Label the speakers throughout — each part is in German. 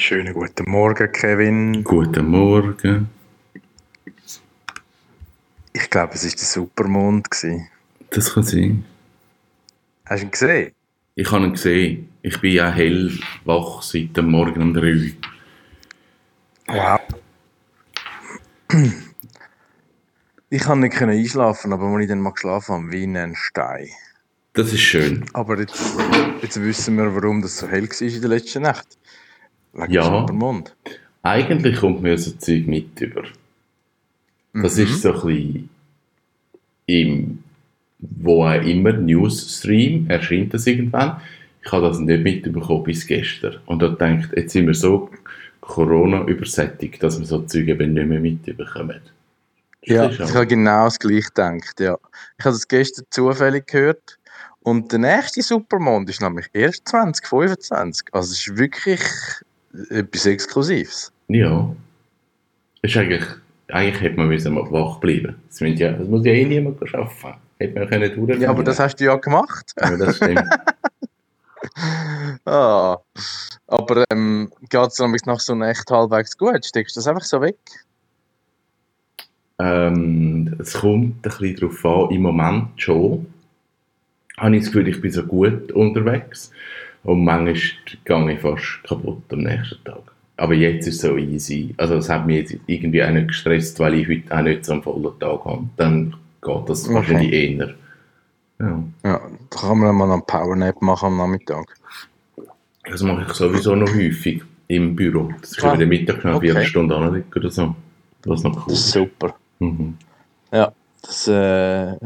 Speaker 1: Schönen guten Morgen, Kevin.
Speaker 2: Guten Morgen.
Speaker 1: Ich glaube, es war der Supermond. gewesen.
Speaker 2: Das kann sein.
Speaker 1: Hast du ihn gesehen?
Speaker 2: Ich habe ihn gesehen. Ich bin ja hellwach seit dem Morgen um 3
Speaker 1: Wow. Ich konnte nicht einschlafen, aber als ich dann mal geschlafen habe, wie ein Stein.
Speaker 2: Das ist schön.
Speaker 1: Aber jetzt, jetzt wissen wir, warum das so hell war in der letzten Nacht. Wegen
Speaker 2: Ja.
Speaker 1: Supermond.
Speaker 2: Eigentlich kommt mir so Zeug mit über. Das
Speaker 1: Mhm.
Speaker 2: ist so ein bisschen im, wo auch immer, Newsstream, erscheint das irgendwann. Ich habe das nicht mitbekommen bis gestern. Und da denkt, jetzt sind wir so Corona übersättigt, dass wir so Zeug eben nicht mehr mitbekommen.
Speaker 1: Ja, ich habe genau das gleiche gedacht, ja. Ich habe das gestern zufällig gehört. Und der nächste Supermond ist nämlich erst 2025. Also es ist wirklich etwas Exklusives.
Speaker 2: Ja. Ist eigentlich, eigentlich hätte man müssen mal wach bleiben. Das, ja, das muss ja eh niemand arbeiten. Hätte man können durchziehen.
Speaker 1: Ja, aber das hast du ja gemacht.
Speaker 2: Ja, das stimmt.
Speaker 1: Ah. Aber ähm, geht es nach so einer echt halbwegs gut? Steckst du das einfach so weg?
Speaker 2: ähm, es kommt ein bisschen darauf an, im Moment schon. Habe ich das Gefühl, ich bin so gut unterwegs. Und manchmal gehe ich fast kaputt am nächsten Tag. Aber jetzt ist es so easy. Also es hat mich jetzt irgendwie auch nicht gestresst, weil ich heute auch nicht so einen vollen Tag habe. Dann geht das
Speaker 1: Okay.
Speaker 2: wahrscheinlich eher. Ja.
Speaker 1: Ja, da kann man mal einen Powernap machen am Nachmittag.
Speaker 2: Das mache ich sowieso noch häufig im Büro. Das ist
Speaker 1: Ah,
Speaker 2: ah, der Mittag schnell
Speaker 1: okay.
Speaker 2: vier Stunden anlegen oder so. Das ist noch cool.
Speaker 1: Super.
Speaker 2: Mhm.
Speaker 1: Ja, das äh,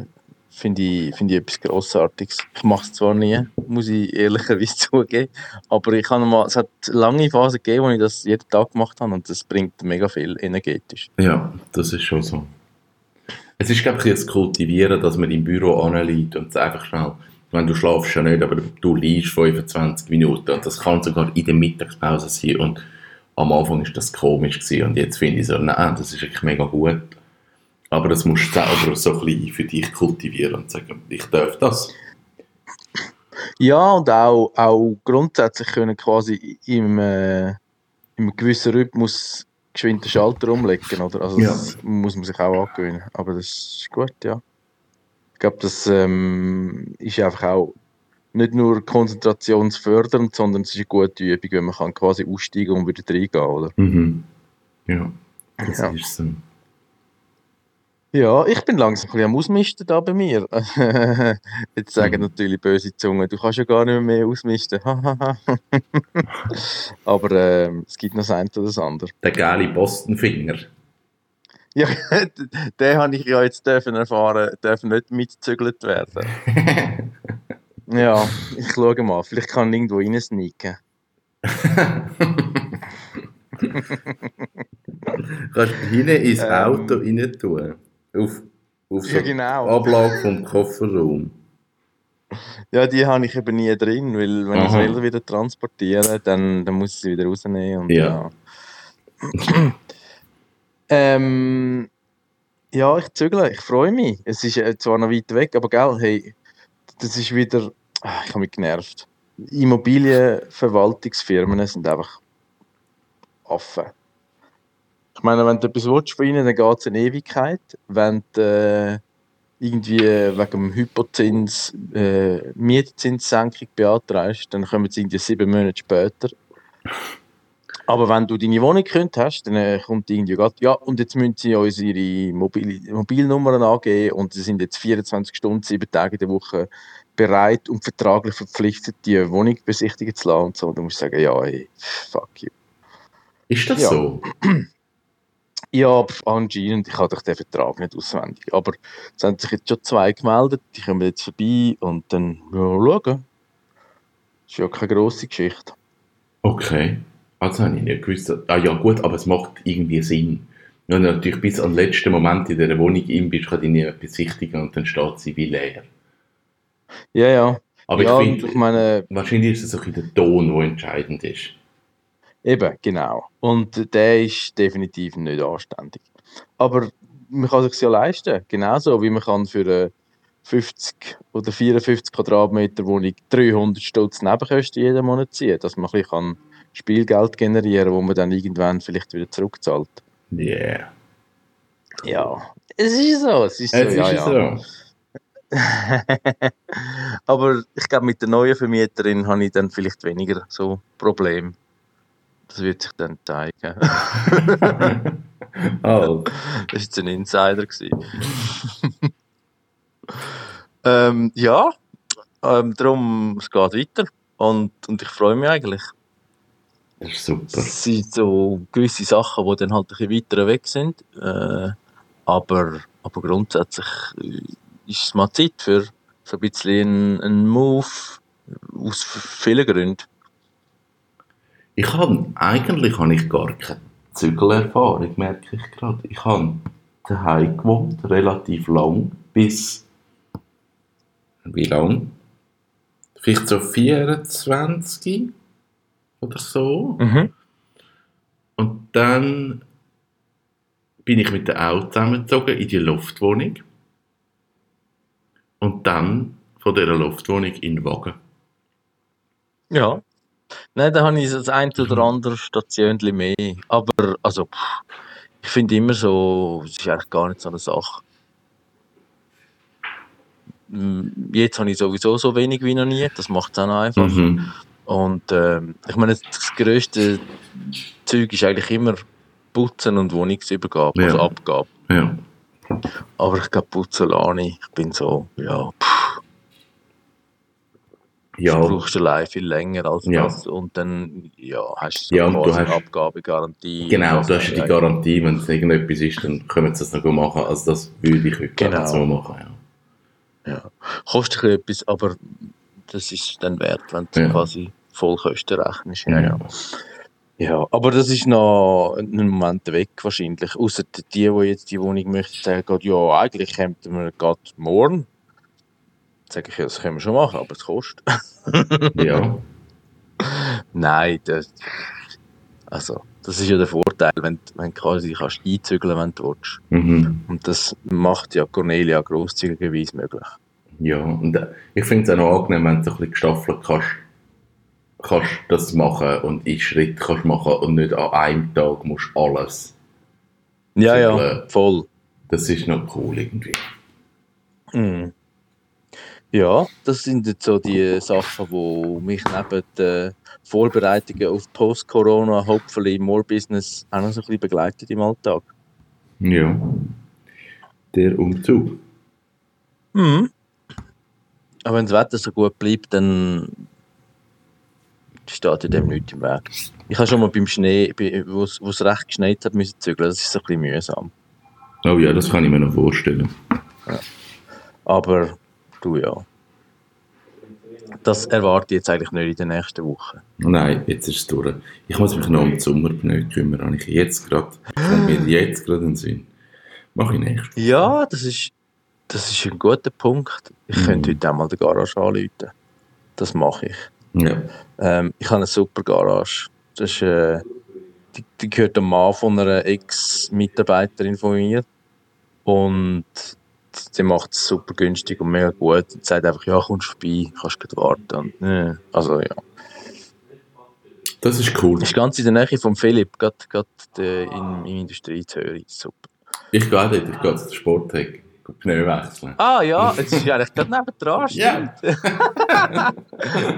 Speaker 1: finde ich, find ich etwas Grossartiges. Ich mache es zwar nie, muss ich ehrlicherweise zugeben, aber ich mal, es hat lange Phasen gegeben, wo ich das jeden Tag gemacht habe und das bringt mega viel energetisch.
Speaker 2: Ja, das ist schon so. Es ist, glaube ich, das Kultivieren, dass man im Büro anliegt und einfach schnell, wenn du schlafst ja nicht, aber du liegst 25 Minuten und das kann sogar in der Mittagspause sein und am Anfang ist das komisch gewesen und jetzt finde ich so, nein, das ist wirklich mega gut. Aber das musst du selber so ein bisschen für dich kultivieren und sagen, ich darf das.
Speaker 1: Ja, und auch, auch grundsätzlich können quasi im, äh, im gewissen Rhythmus geschwind den Schalter umlegen, oder? Also
Speaker 2: Ja.
Speaker 1: das muss man sich auch angewöhnen. Aber das ist gut, ja. Ich glaube, das ähm, ist einfach auch nicht nur konzentrationsfördernd, sondern es ist eine gute Übung, wenn man kann quasi aussteigen und wieder reingehen, oder?
Speaker 2: Mhm. Ja, das
Speaker 1: Ja.
Speaker 2: ist so.
Speaker 1: Ja, ich bin langsam ein bisschen am Ausmisten da bei mir. Jetzt sagen
Speaker 2: Mhm.
Speaker 1: natürlich böse Zungen, du kannst ja gar nicht mehr ausmisten. Aber ähm, es gibt noch das eine oder das andere.
Speaker 2: Der geile Bostonfinger.
Speaker 1: Ja, den habe ich ja jetzt dürfen erfahren, darf nicht mitgezügelt werden. Ja, ich schaue mal, vielleicht kann ich irgendwo reinsneaken.
Speaker 2: Kannst du hinten ins
Speaker 1: Ähm.
Speaker 2: Auto rein tun. Auf, auf so
Speaker 1: Ja, genau.
Speaker 2: Ablage vom Kofferraum.
Speaker 1: Ja, die habe ich eben nie drin, weil wenn ich
Speaker 2: Aha.
Speaker 1: es will wieder transportieren dann, dann muss ich sie wieder rausnehmen. Und,
Speaker 2: Ja.
Speaker 1: ja. ähm, ja, ich zügle, ich freue mich. Es ist äh, zwar noch weit weg, aber gell, hey, das ist wieder. Ah, ich habe mich genervt. Immobilienverwaltungsfirmen sind einfach Affen. Ich meine, wenn du etwas willst von ihnen, dann geht es in Ewigkeit. Wenn du äh, irgendwie wegen dem Hypozins äh, Mietzinssenkung beantragst, dann kommen sie irgendwie sieben Monate später. Aber wenn du deine Wohnung gekündigt hast, dann äh, kommt irgendwie grad, ja, und jetzt müssen sie uns ihre Mobil Mobilnummern angeben und sie sind jetzt 24 Stunden, sieben Tage in der Woche bereit und vertraglich verpflichtet, die Wohnung besichtigen zu lassen und so. Du musst sagen, ja, ey, fuck you.
Speaker 2: Ist das
Speaker 1: Ja.
Speaker 2: so?
Speaker 1: Ja, anscheinend, ich habe den Vertrag nicht auswendig. Aber es haben sich jetzt schon zwei gemeldet, die kommen jetzt vorbei und dann ja, schauen. Ist ja keine grosse Geschichte.
Speaker 2: Okay. Also habe ich nicht gewusst. Ah ja gut, aber es macht irgendwie Sinn. Wenn du natürlich bis den letzten Moment in dieser Wohnung in bist, kann ich nicht besichtigen und dann steht sie wie leer.
Speaker 1: Ja, ja.
Speaker 2: Aber
Speaker 1: ja,
Speaker 2: ich finde,
Speaker 1: ich meine,
Speaker 2: wahrscheinlich ist es bisschen der Ton, der entscheidend ist.
Speaker 1: Eben, genau. Und der ist definitiv nicht anständig. Aber man kann sich ja leisten. Genauso wie man kann für eine 50 oder 54 Quadratmeter Wohnung 300 Stutz Nebenkosten jeden Monat ziehen, dass man ein bisschen kann Spielgeld generieren, wo man dann irgendwann vielleicht wieder zurückzahlt.
Speaker 2: Yeah.
Speaker 1: Ja, es ist so, es ist so,
Speaker 2: Jetzt
Speaker 1: ja,
Speaker 2: ist es
Speaker 1: ja.
Speaker 2: so.
Speaker 1: Aber ich glaube, mit der neuen Vermieterin habe ich dann vielleicht weniger so Probleme. Das wird sich dann zeigen.
Speaker 2: Oh,
Speaker 1: Das war jetzt ein Insider. ähm, ja, ähm, darum, es geht weiter. Und, und ich freue mich eigentlich.
Speaker 2: das ist super.
Speaker 1: Es sind so gewisse Sachen, die dann halt ein bisschen weiter weg sind. Äh, aber, aber grundsätzlich äh, ist es mal Zeit für so ein bisschen einen Move aus vielen Gründen.
Speaker 2: Ich habe, eigentlich habe ich gar keine Zügelerfahrung, merke ich gerade. Ich habe daheim gewohnt, relativ lang, bis, wie lang? Vielleicht so 24 oder so.
Speaker 1: Mhm.
Speaker 2: Und dann bin ich mit der Auto zusammengezogen in die Loftwohnung. Und dann von dieser Loftwohnung in den Wagen.
Speaker 1: Ja. Nein, da habe ich das ein oder andere Station mehr. Aber, also, pff, ich finde immer so, es ist eigentlich gar nicht so eine Sache. Jetzt habe ich sowieso so wenig wie noch nie, das macht es auch noch einfach.
Speaker 2: Mhm.
Speaker 1: Und ähm, ich meine, das grösste Zeug ist eigentlich immer Putzen und Wohnungsübergabe,
Speaker 2: Ja.
Speaker 1: also Abgabe.
Speaker 2: Ja.
Speaker 1: Aber ich glaube, Putzen lasse ich. Ich bin so, ja,
Speaker 2: Ja,
Speaker 1: du brauchst allein viel länger als
Speaker 2: Ja.
Speaker 1: das. Und dann, ja, hast du so
Speaker 2: Ja, und du hast-
Speaker 1: eine Abgabegarantie.
Speaker 2: genau, du hast ja die Garantie, wenn es irgendetwas ist, dann können sie das noch machen. Also das würde ich heute
Speaker 1: Genau.
Speaker 2: so machen. Ja.
Speaker 1: Ja. Kostet etwas, aber das ist dann wert, wenn du quasi Vollkosten rechnest. Ja,
Speaker 2: Ja.
Speaker 1: aber das ist noch einen Moment weg wahrscheinlich. Außer die, die jetzt die Wohnung möchten, sagen ja, eigentlich könnten wir gerade morgen. Sage ich, ja, das können wir schon machen, aber es kostet.
Speaker 2: ja.
Speaker 1: Nein, das, also, das ist ja der Vorteil, wenn, du- wenn du quasi kannst einzügeln wenn du willst.
Speaker 2: Mhm.
Speaker 1: Und das macht ja Cornelia grosszügigerweise möglich.
Speaker 2: Ja, und äh, ich finde es auch noch angenehm, wenn du ein bisschen gestaffelt kannst, kannst das machen und in Schritt kannst machen und nicht an einem Tag musst alles.
Speaker 1: Ja, ja,
Speaker 2: Zügeln.
Speaker 1: voll.
Speaker 2: Das ist noch cool irgendwie.
Speaker 1: Mhm. Ja, das sind jetzt so die Sachen, die mich neben den Vorbereitungen auf Post-Corona, hopefully more Business, auch noch so ein bisschen begleitet im Alltag.
Speaker 2: Ja. Der Umzug.
Speaker 1: Mhm. Aber wenn das Wetter so gut bleibt, dann steht dem nichts im Weg. Ich habe schon mal beim Schnee, wo es recht geschneit hat, müssen zügeln. Das ist so ein bisschen mühsam.
Speaker 2: Oh ja, das kann ich mir noch vorstellen.
Speaker 1: Aber du ja. Das erwarte ich jetzt eigentlich nicht in den nächsten Wochen.
Speaker 2: Nein, jetzt ist es durch. Ich muss mich noch um die Sommerpneu kümmern, habe ich jetzt gerade. Kommt mir jetzt gerade in den Sinn. Mach ich nächstes
Speaker 1: Ja, das ist, das ist ein guter Punkt. Ich
Speaker 2: Mhm.
Speaker 1: könnte heute einmal den Garage anrufen. Das mache ich.
Speaker 2: Ja.
Speaker 1: Ähm, ich habe eine super Garage. Das ist, äh, die, die gehört dem Mann von einer Ex-Mitarbeiterin von mir. Und die macht es super günstig und mega gut. Und sagt einfach, ja, kommst vorbei, kannst gut warten. Und, äh, also ja.
Speaker 2: Das ist cool.
Speaker 1: Ist ganz in der Nähe von Philipp, gerade, gerade äh, in, in Industrie Zürich. Super.
Speaker 2: Ich gehe dort, ich gehe zur Sporthecke. gehe Pneu wechseln.
Speaker 1: Ah ja, jetzt ist ja eigentlich gerade nebendran. Stimmt.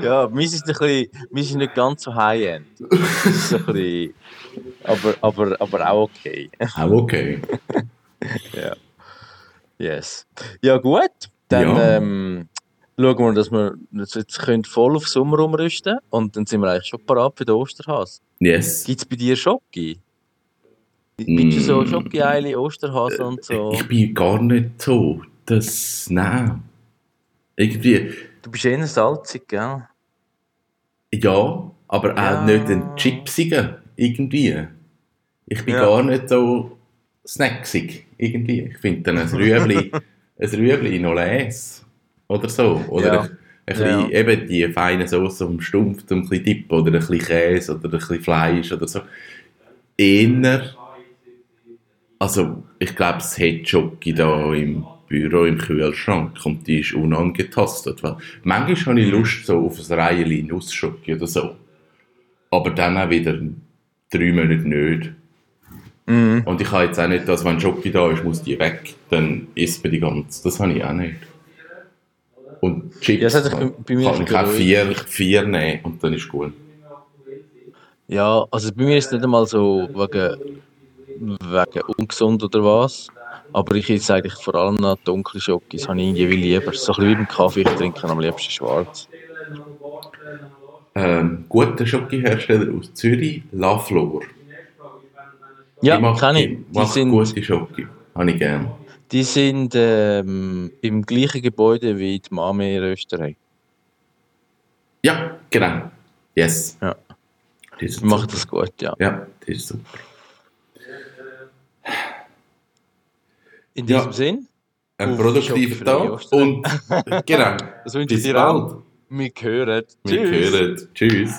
Speaker 1: ja, meins ist, ein bisschen, meins ist nicht ganz so high-end. Das aber, aber, aber auch okay.
Speaker 2: Auch okay.
Speaker 1: ja. Yes. Ja gut, dann
Speaker 2: Ja.
Speaker 1: ähm, schauen wir, dass wir jetzt können voll auf Sommer umrüsten und dann sind wir eigentlich schon parat für den Osterhase.
Speaker 2: Yes.
Speaker 1: Gibt es bei dir Schoki? Bist du so
Speaker 2: Mm.
Speaker 1: Schoki-Eile, Osterhase und so?
Speaker 2: Ich bin gar nicht so. Das. Nein. Irgendwie.
Speaker 1: Du bist eher salzig, gell?
Speaker 2: Ja, aber auch
Speaker 1: Ja.
Speaker 2: nicht ein Chipsiger. Irgendwie. Ich bin
Speaker 1: Ja.
Speaker 2: gar nicht so snacksig. Irgendwie. Ich finde dann ein Rüebli, ein Rüebli noch les. Oder so. Oder
Speaker 1: Ja.
Speaker 2: ein, ein bisschen, eben die feine Soße vom Stumpf, um ein bisschen Dip oder ein bisschen Käse oder ein bisschen Fleisch oder so. Eher. Also, ich glaube, es hat Schoki da im Büro im Kühlschrank und die ist unangetastet. Weil manchmal habe ich Lust so auf ein Reihe Nussschoki oder so. aber dann auch wieder drei Monate nicht.
Speaker 1: Mhm.
Speaker 2: Und ich habe jetzt auch nicht, dass wenn Schoki da ist, muss die weg, dann isst man die ganze. Das habe ich auch nicht. Und Chips
Speaker 1: Ja, das hat bei- bei mir
Speaker 2: kann ich auch vier, vier nehmen und dann ist gut.
Speaker 1: Ja, also bei mir ist es nicht einmal so wegen, wegen ungesund oder was. Aber ich esse eigentlich vor allem noch dunkle Schokis, habe ich irgendwie lieber. So ein bisschen wie beim Kaffee, ich trinke am liebsten schwarz.
Speaker 2: Ähm, guter Schokihersteller aus Zürich, La Flor.
Speaker 1: Ja,
Speaker 2: macht,
Speaker 1: kenne ich.
Speaker 2: Die macht
Speaker 1: sind,
Speaker 2: gute Schoki. Habe ich gern.
Speaker 1: die sind ähm, im gleichen Gebäude wie die Mame Rösterei.
Speaker 2: Ja, genau. Yes.
Speaker 1: Ja.
Speaker 2: Die super.
Speaker 1: das gut, ja.
Speaker 2: Ja, die ist super.
Speaker 1: In
Speaker 2: Ja.
Speaker 1: diesem Sinn,
Speaker 2: Ein produktiver Tag. Und genau.
Speaker 1: das wünsche ich
Speaker 2: Bis
Speaker 1: dir auch.
Speaker 2: bald.
Speaker 1: Wir hören.
Speaker 2: Wir hören. Tschüss.